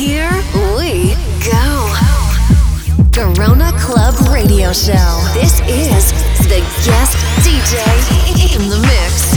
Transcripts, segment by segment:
Here we go. Garona Club Radio Show. This is the guest DJ in the mix.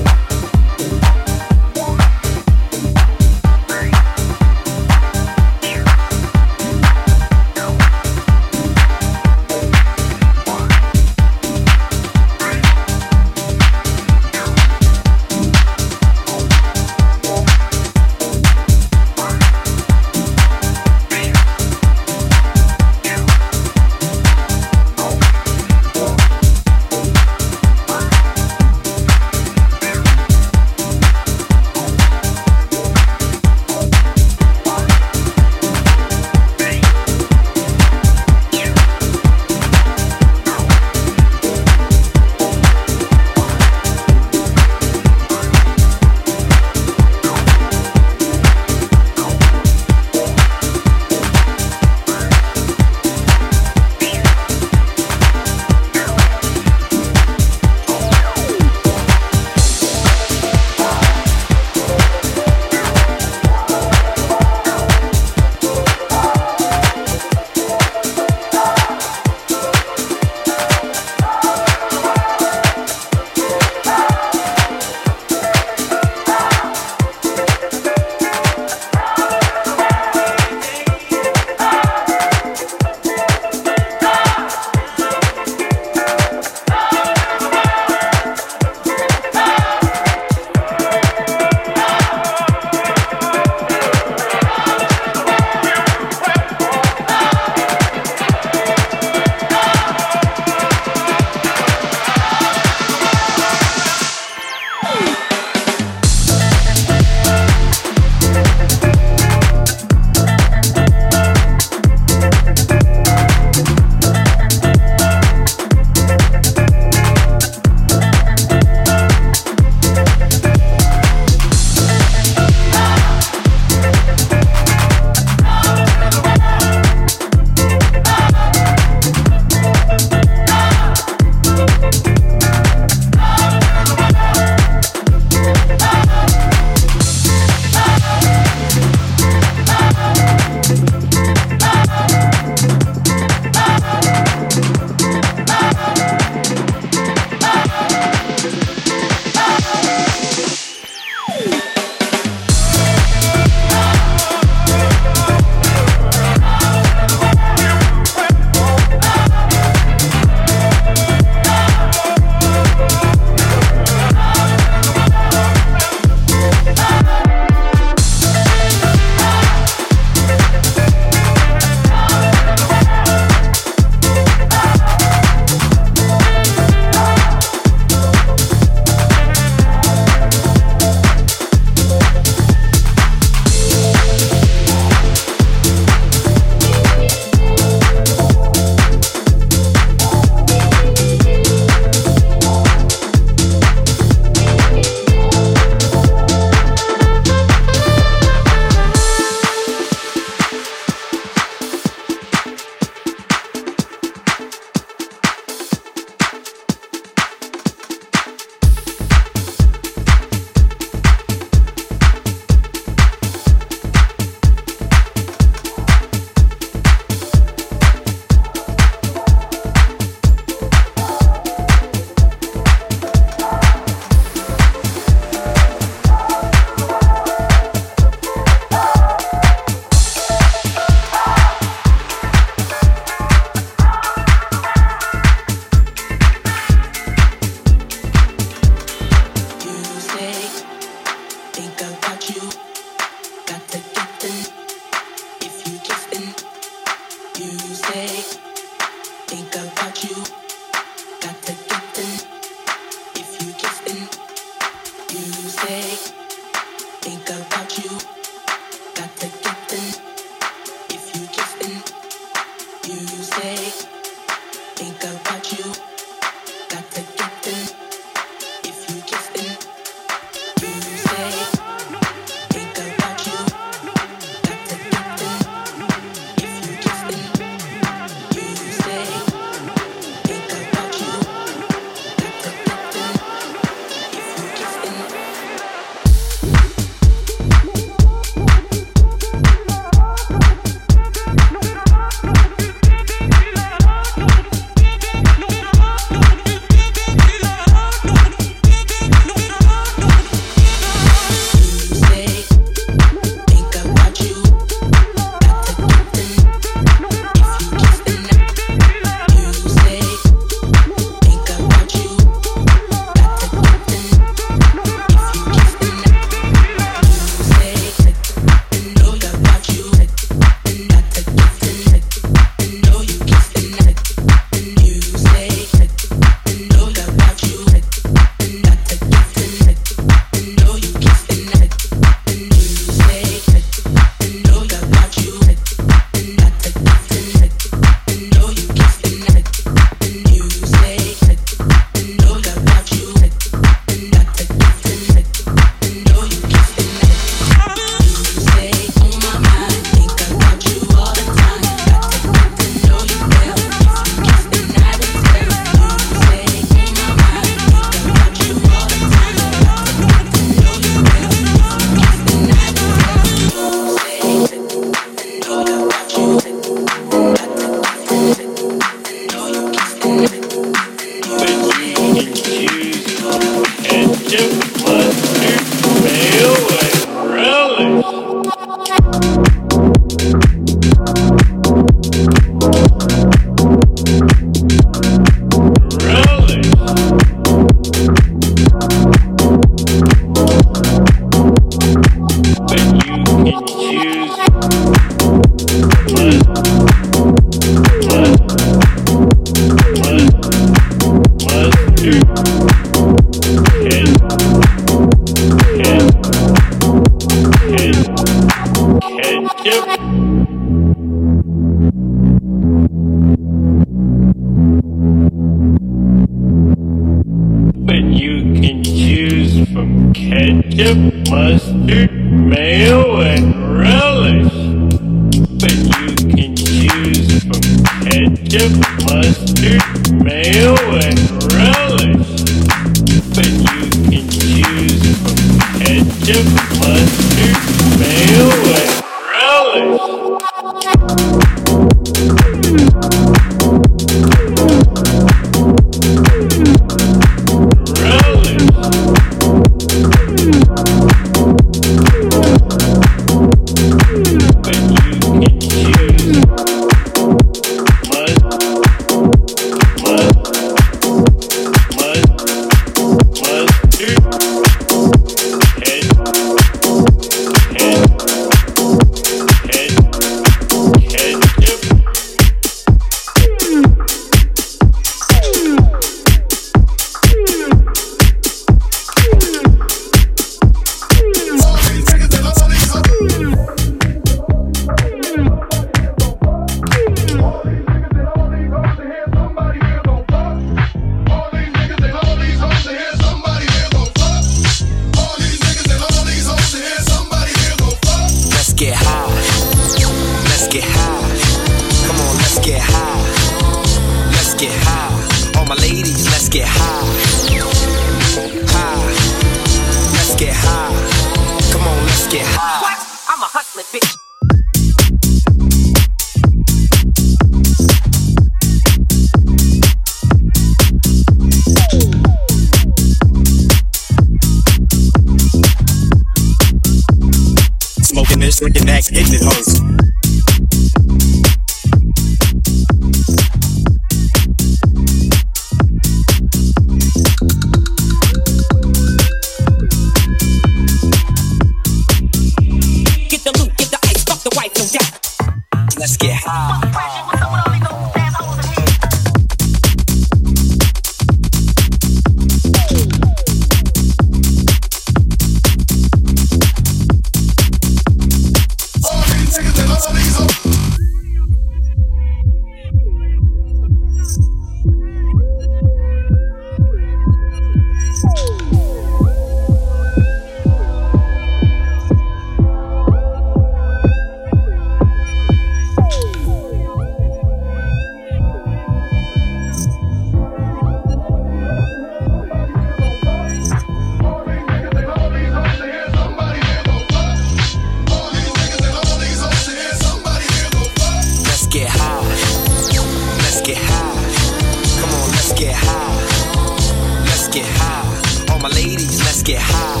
get high.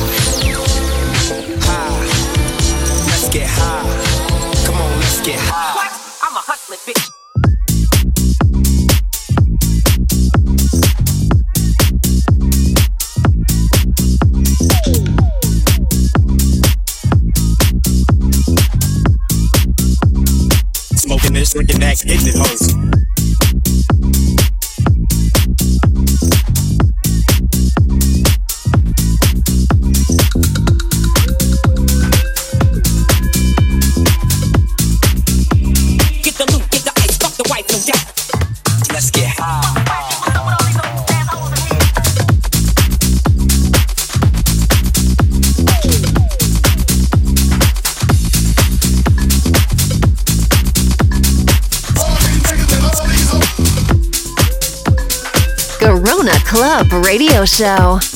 High. Let's get high. Come on, let's get high. I'm a hustler, bitch. Smoking this, drinking that, hitting it hoes. Up Radio Show.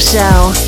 Show.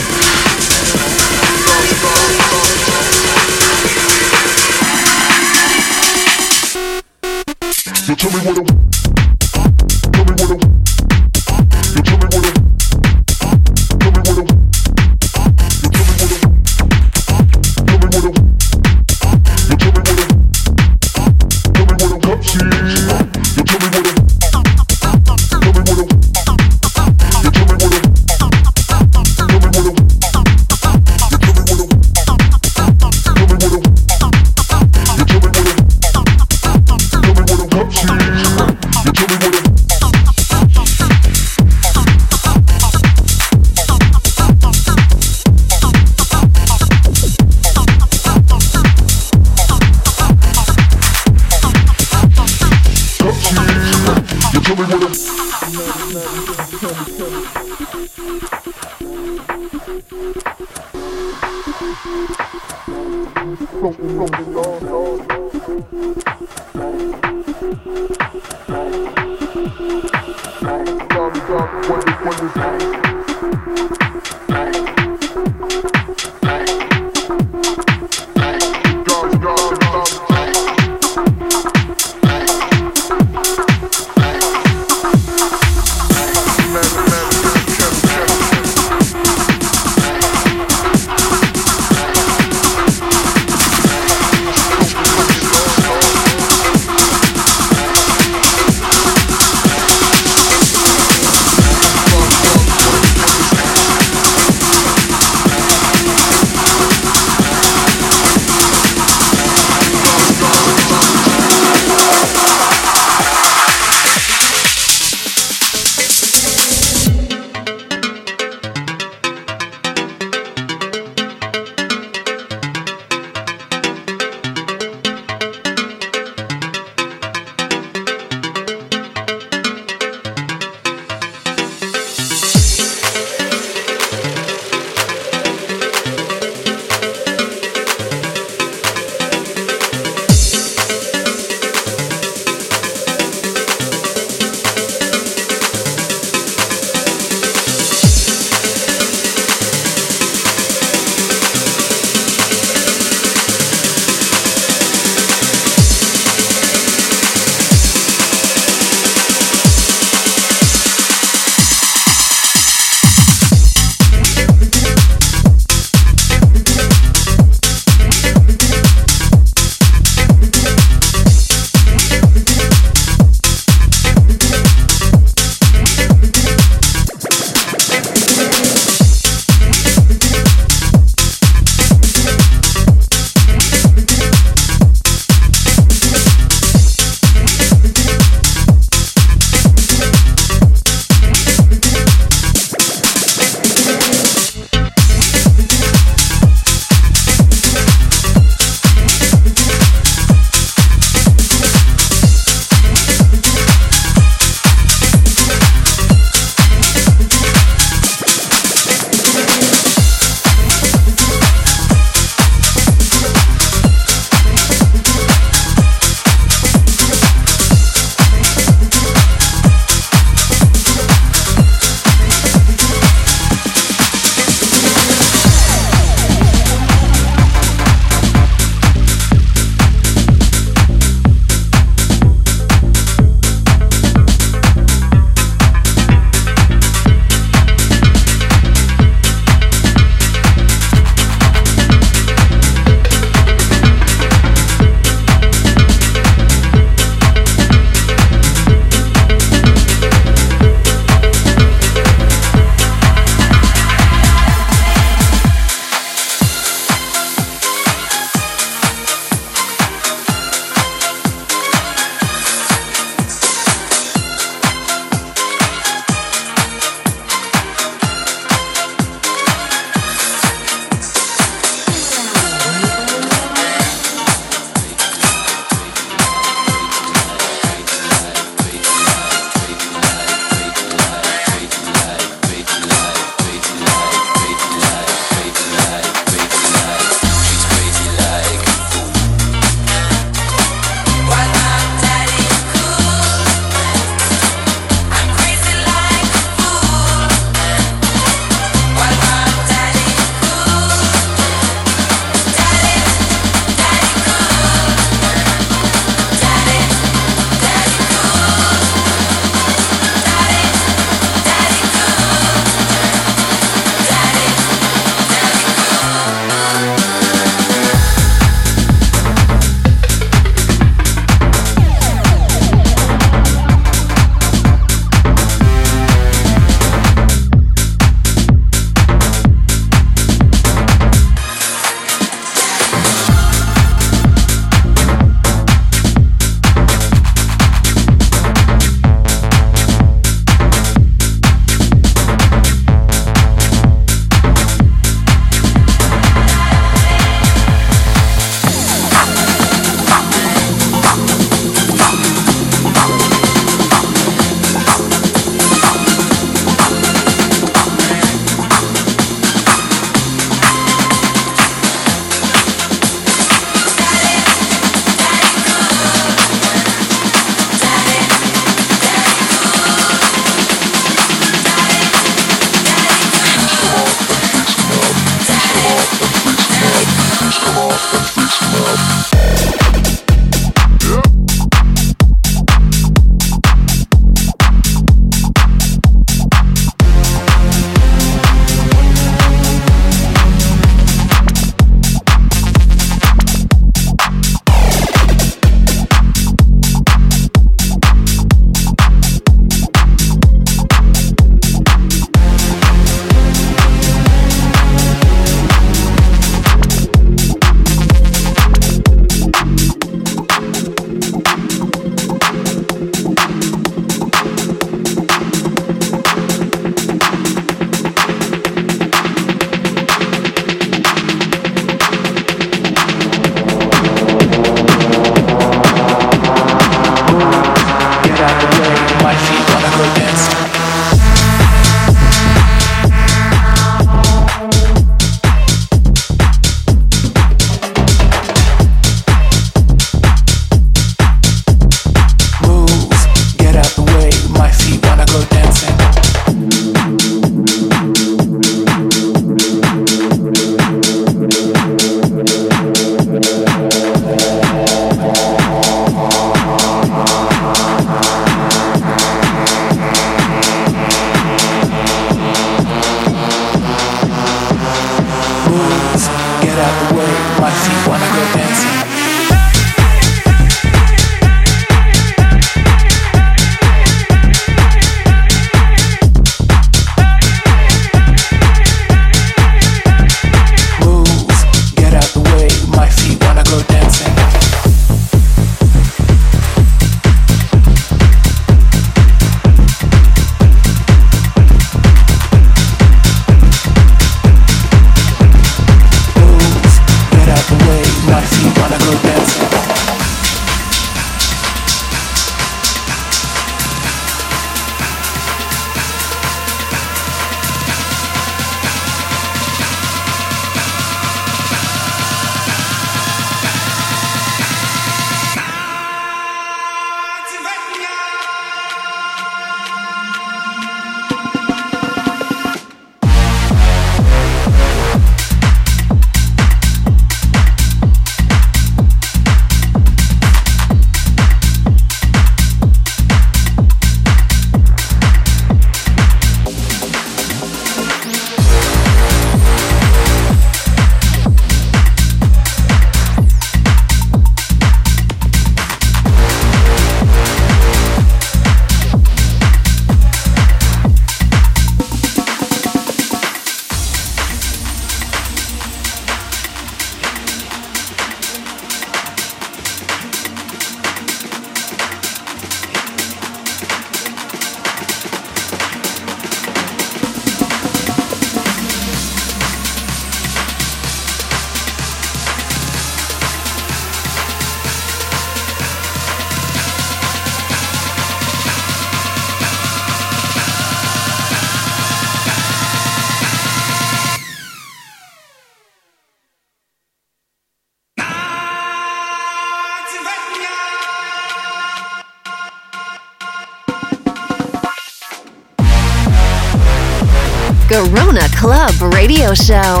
Joe.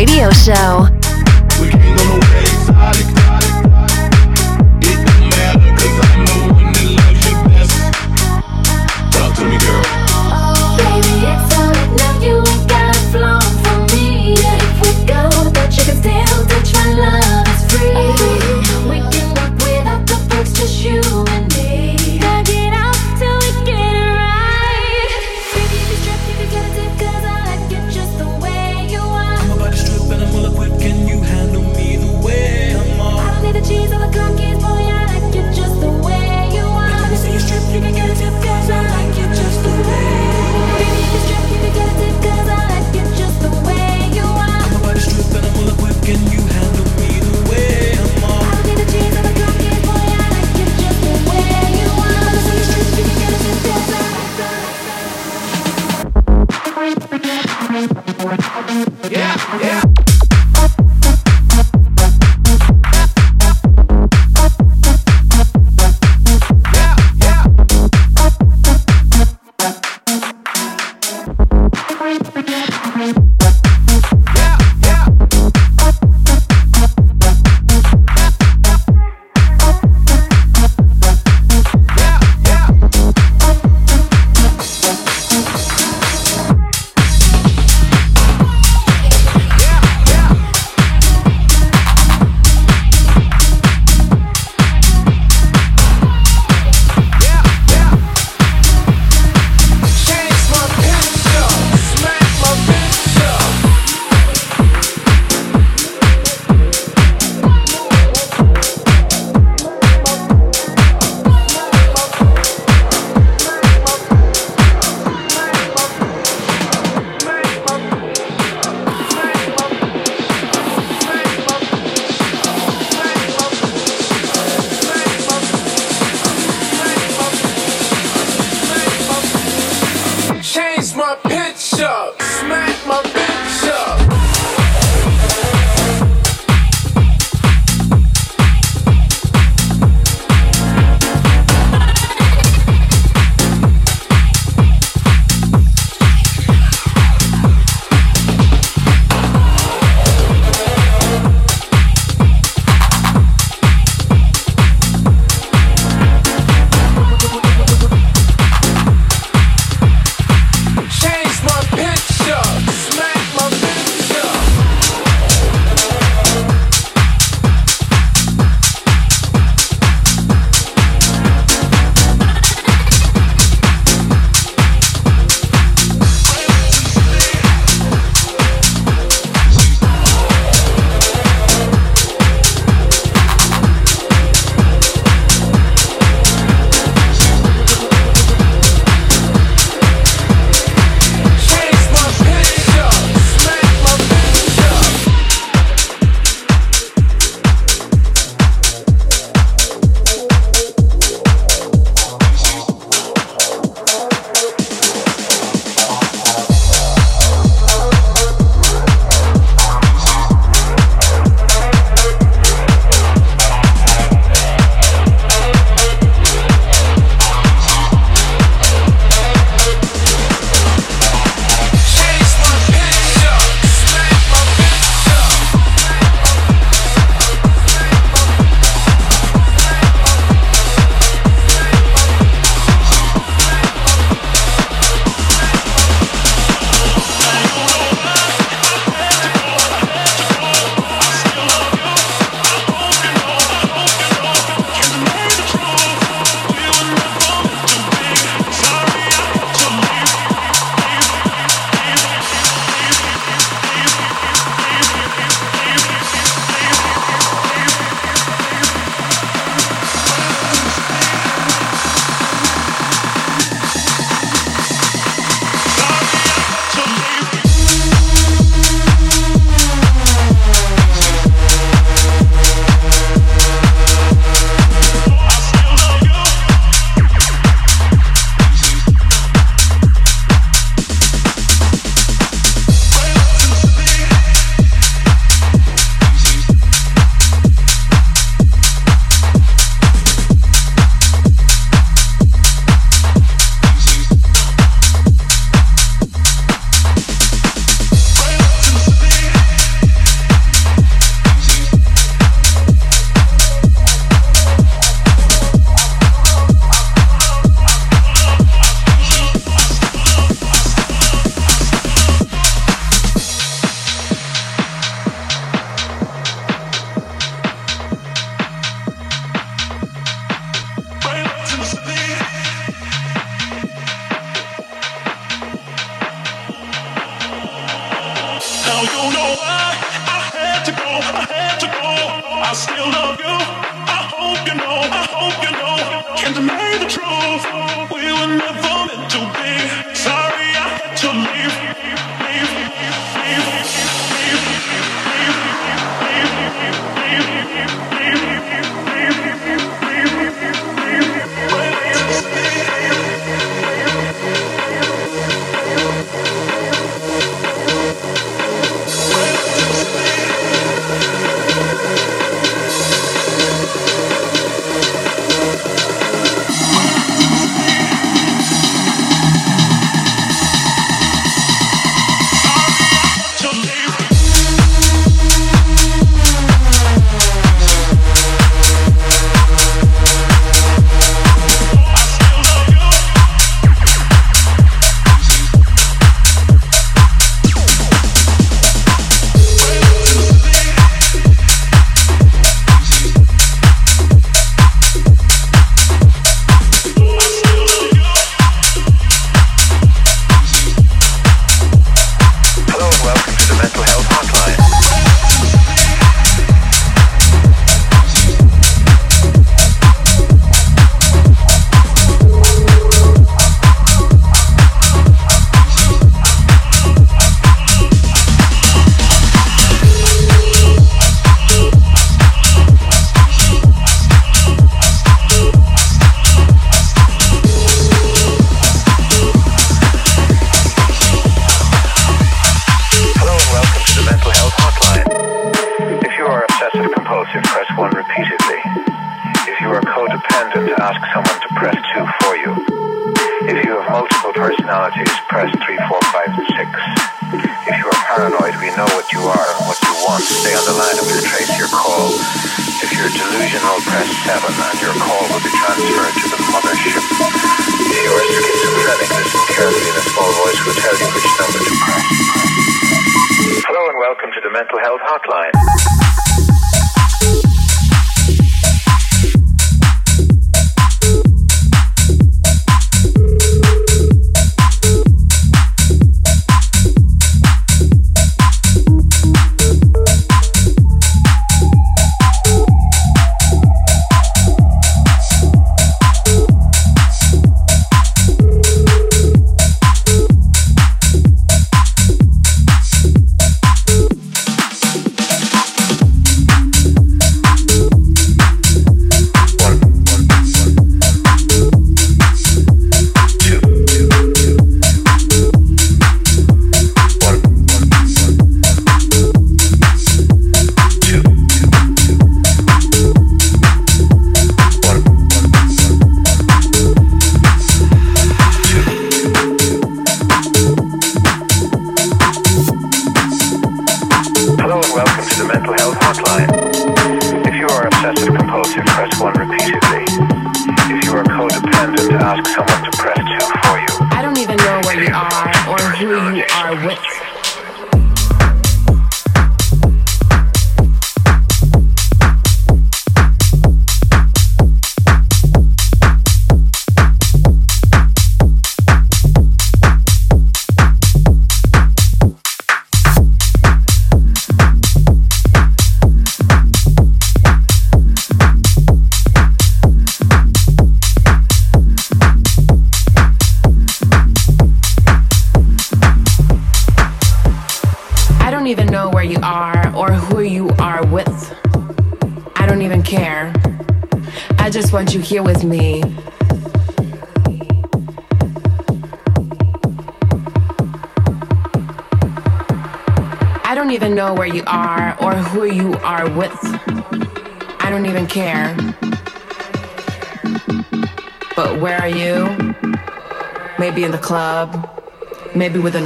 Radio Show. Radio Health club,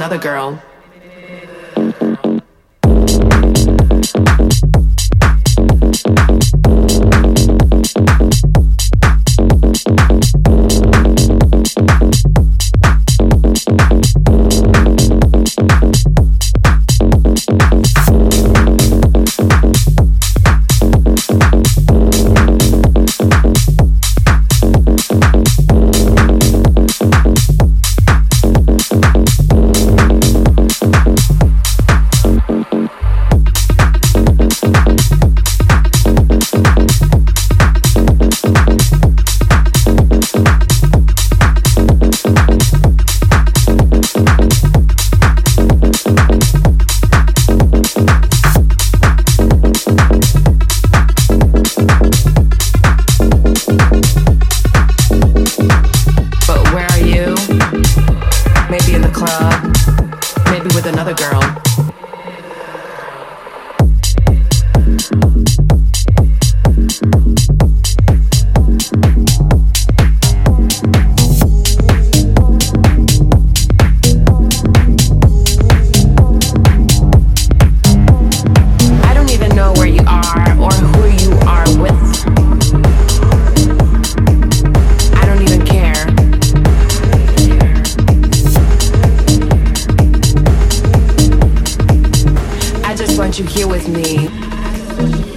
another girl. Shouldn't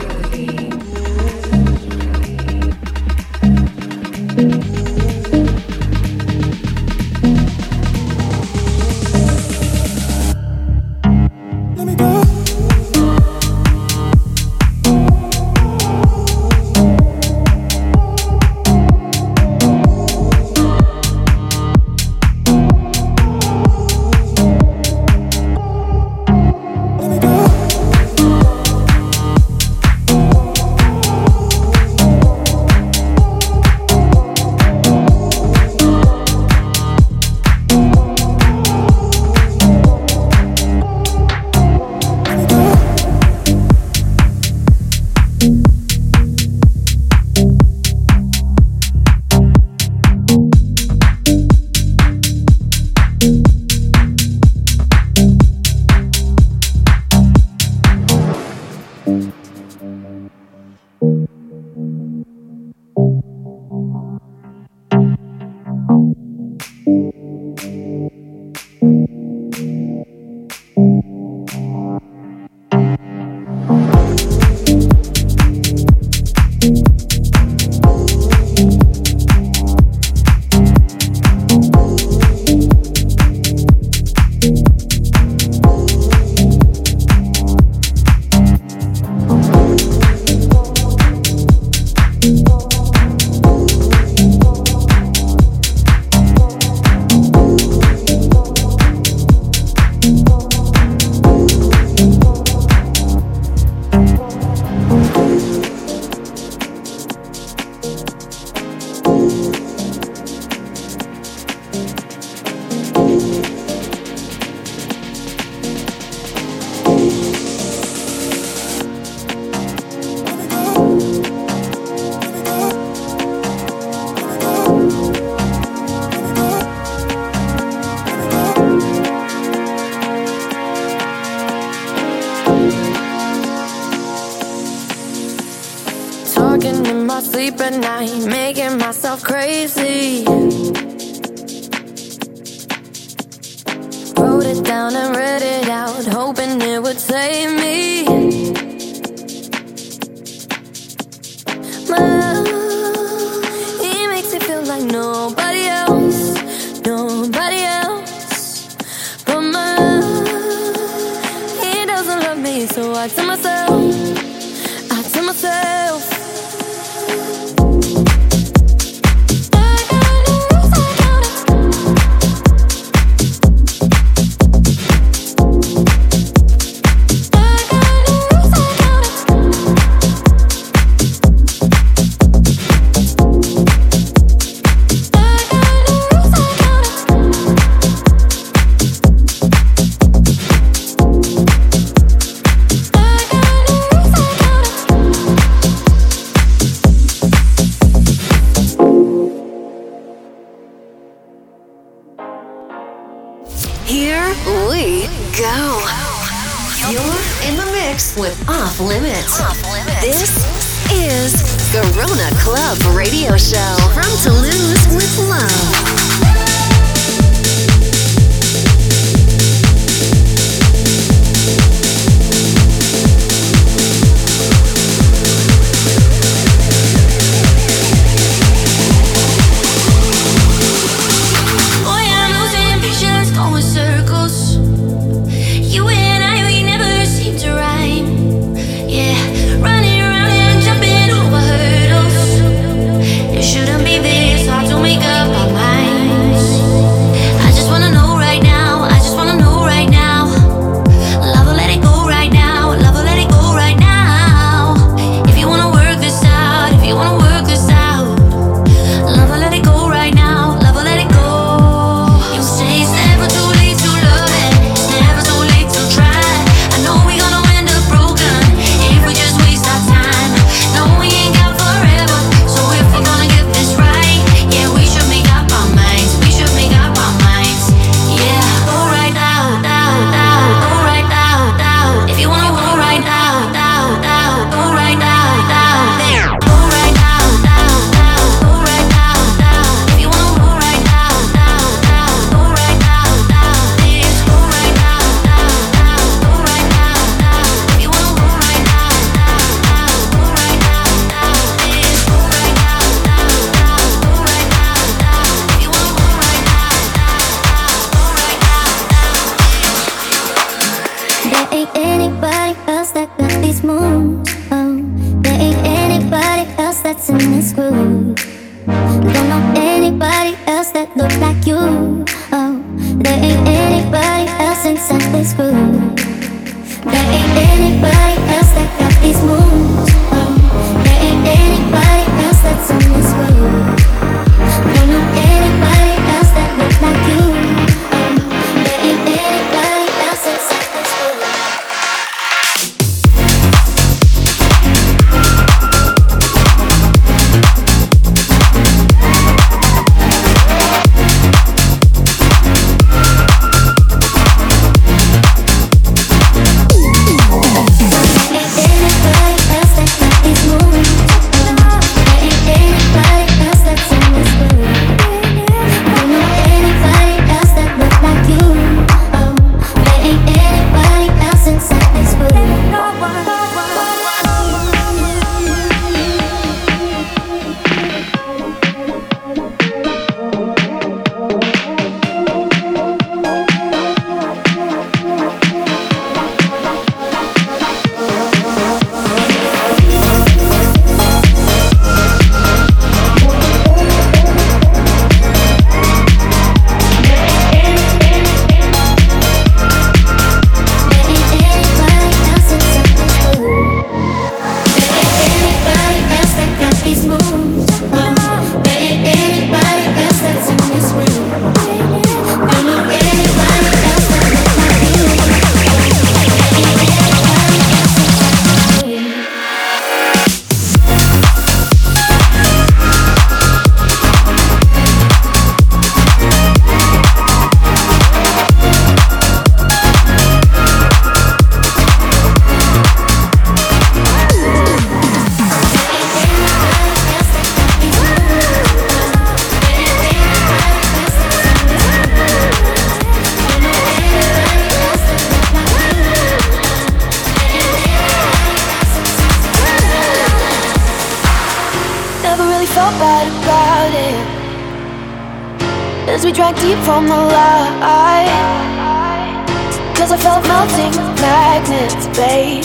felt melting magnets, babe.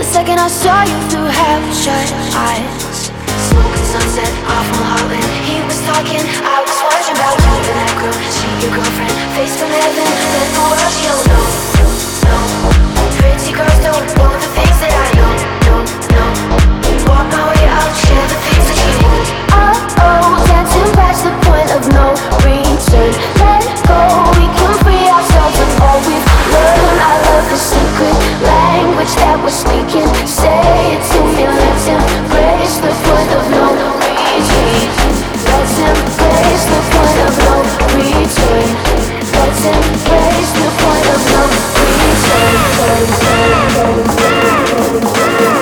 The second I saw you through half shut eyes. Smoking and sunset, awful heartland. He was talking, I was watching about you and that girl, She your girlfriend, face from heaven, Then the world she don't know. No, pretty girls don't know the things that I know. No, no, walk my way out, share the things that you won't. Oh, oh, can't the point of no return? Let go, we the secret language that we're speaking. Say it to me, let's embrace the point of no return. Let's embrace the point of no return. Let's embrace the point of no return.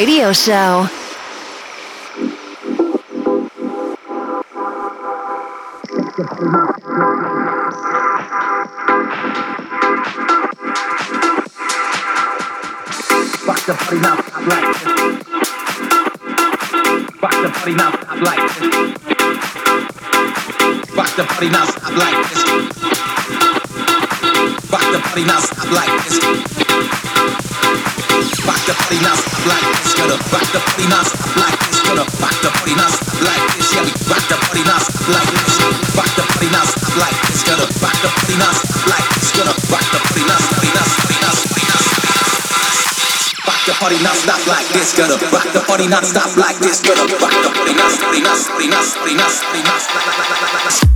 Radio Show. Now, like this the party now, like this. Gonna rock the party now, like this. Gonna rock the party now, like this. Yeah, we rock the party now, like this. Rock the party now, like this. Gonna rock the party now, like this. Gonna rock the party now, party now, party now, party now. Rock the party now, stop like this. Gonna rock the party now, stop like this. Gonna rock the party now, party now, party now, party now, party now. feeling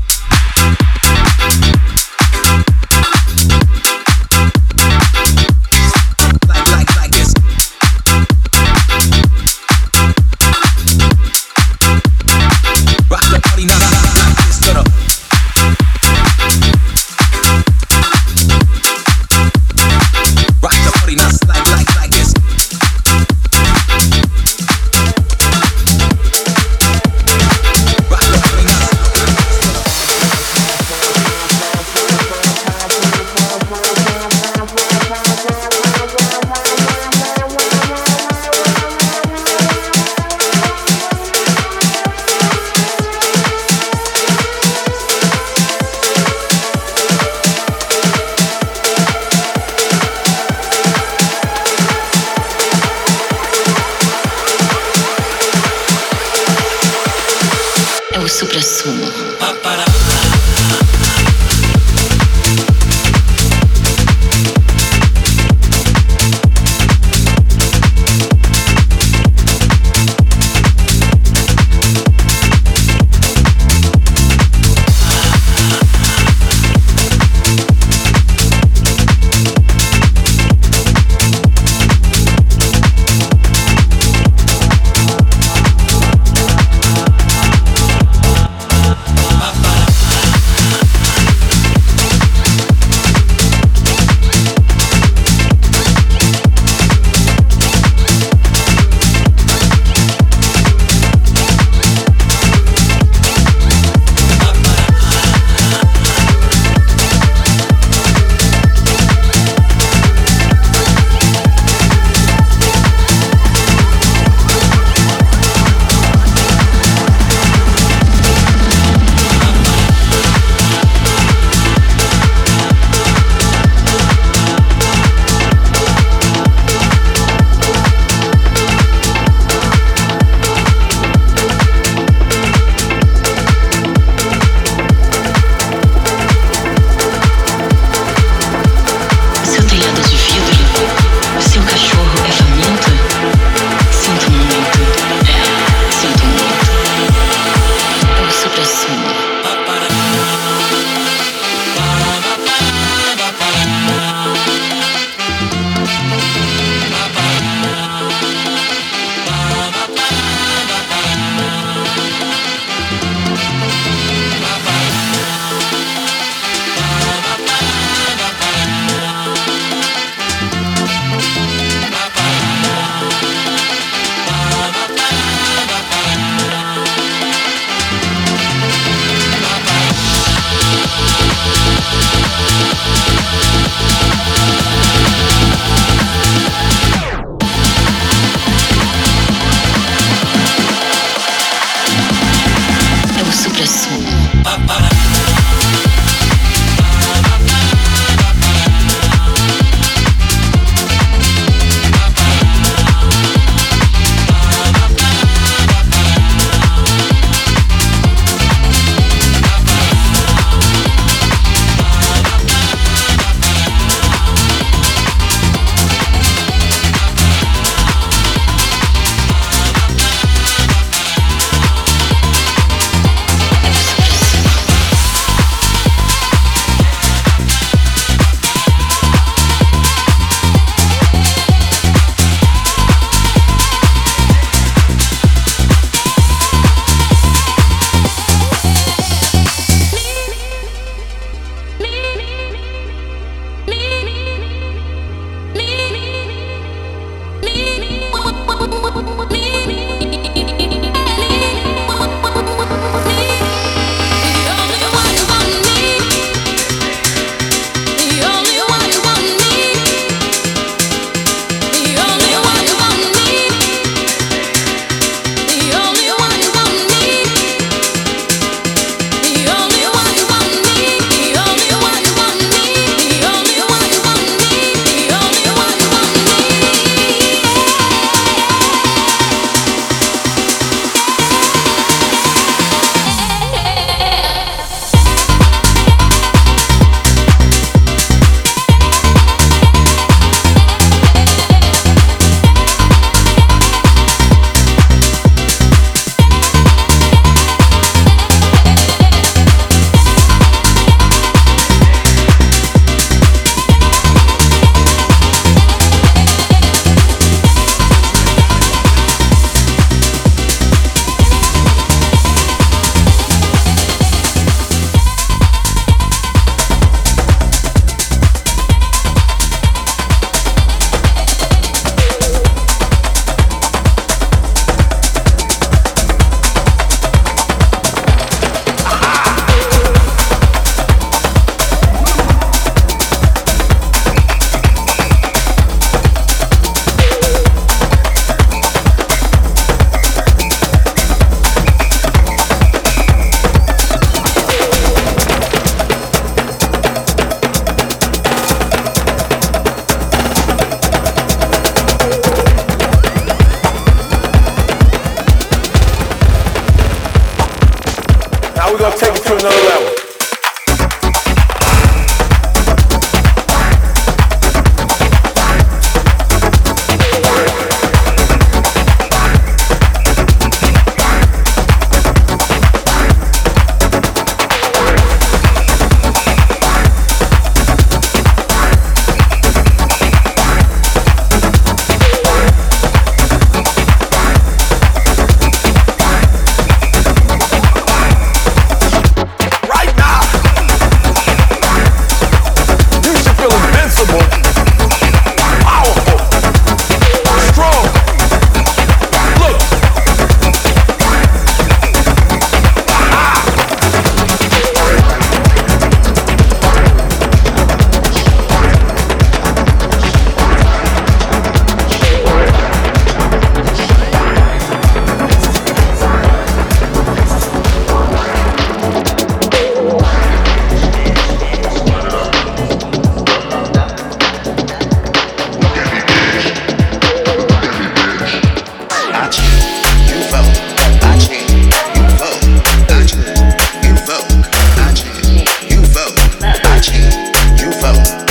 foe.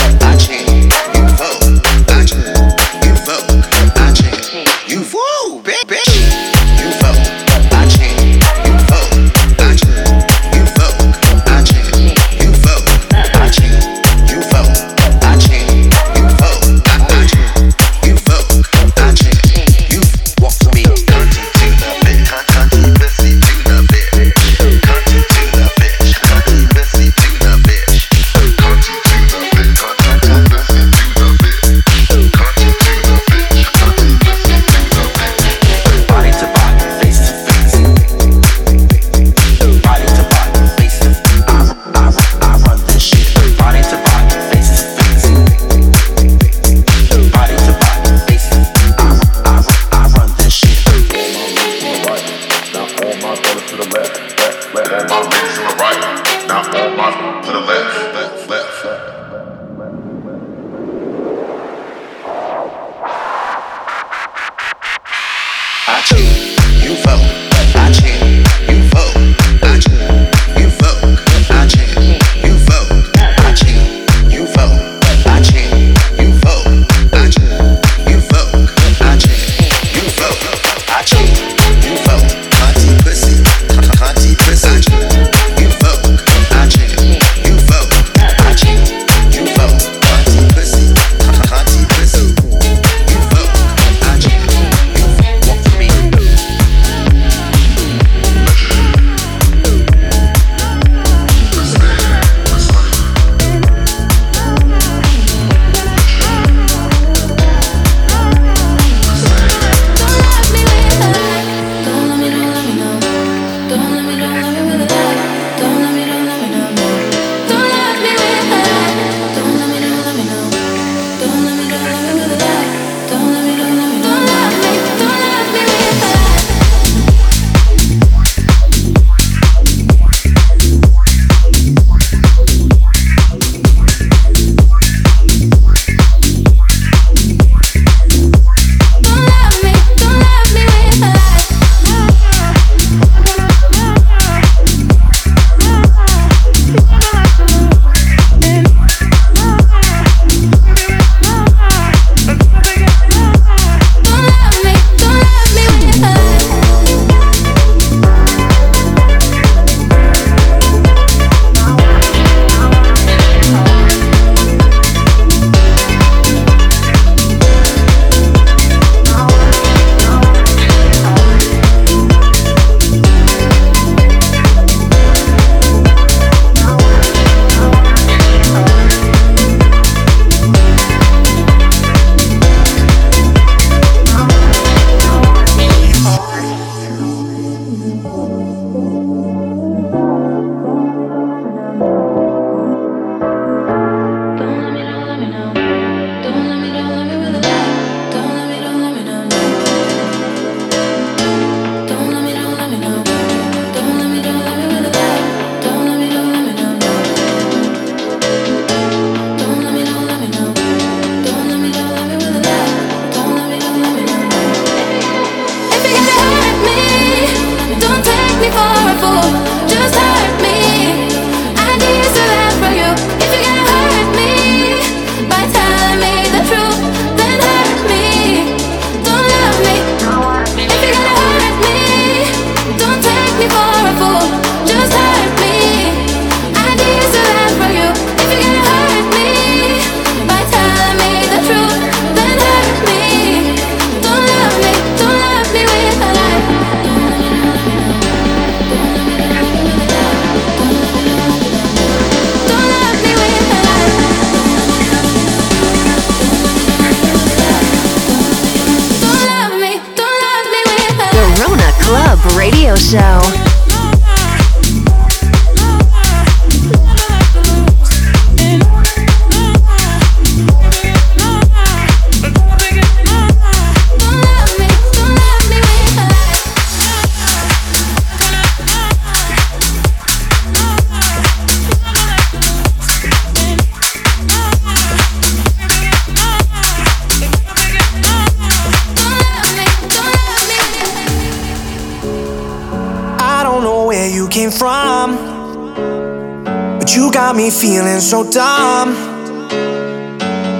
So dumb.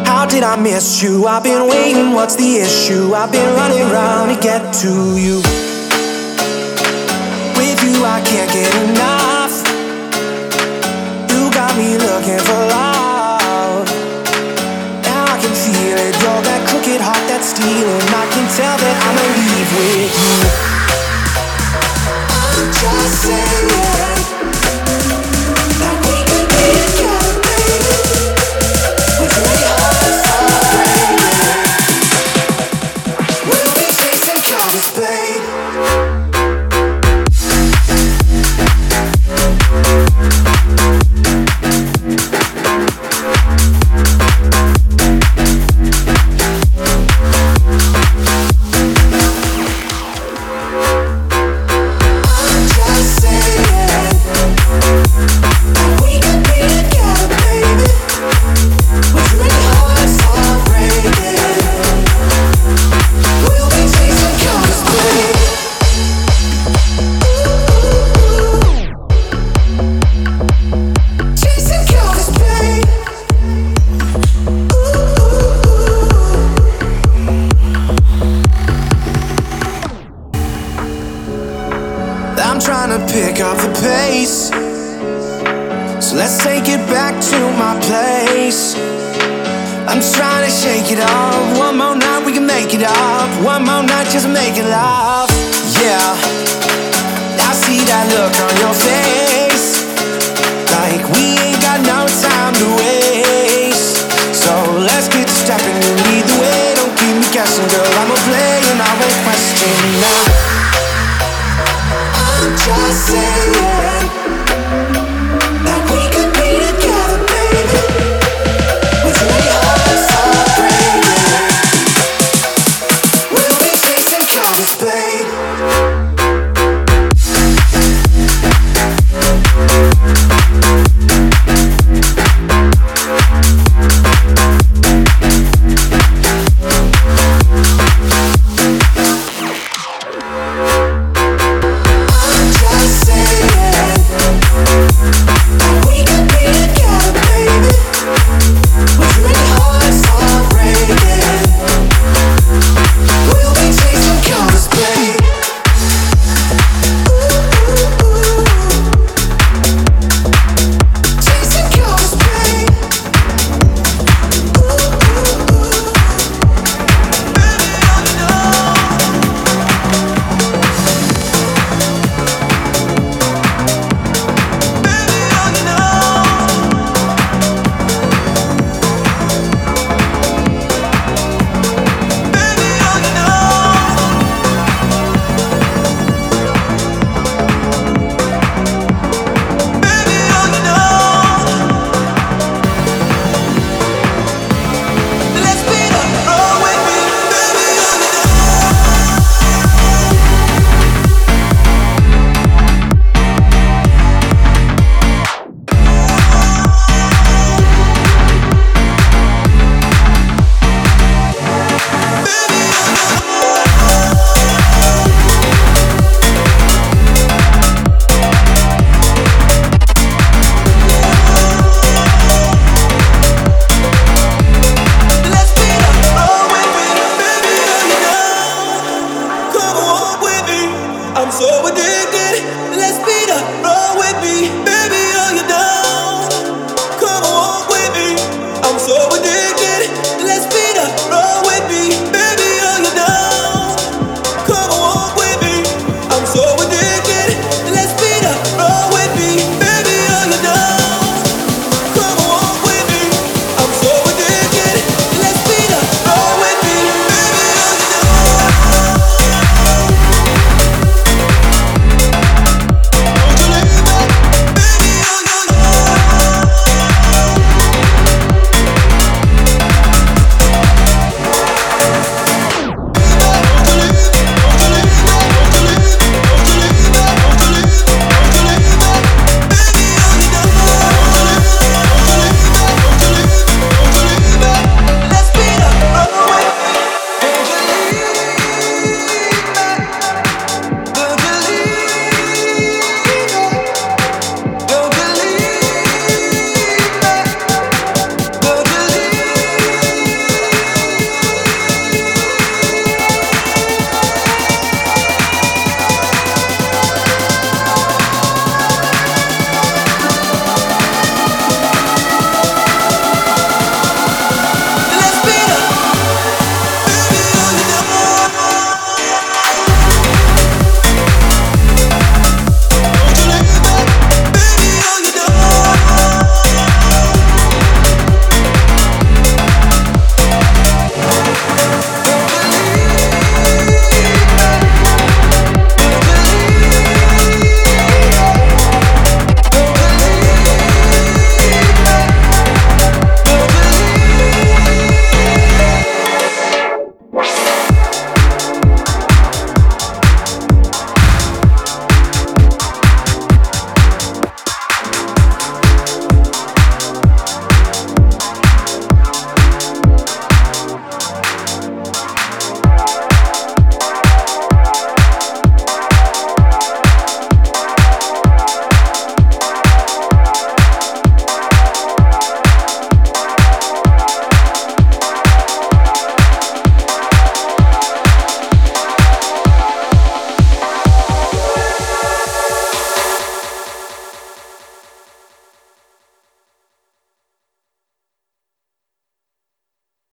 How did I miss you? I've been waiting, what's the issue? I've been running around to get to you. With you, I can't get enough. You got me looking for love. Now I can feel it. You're that crooked heart that's stealing. I can tell that I'ma leave with you. I'm just say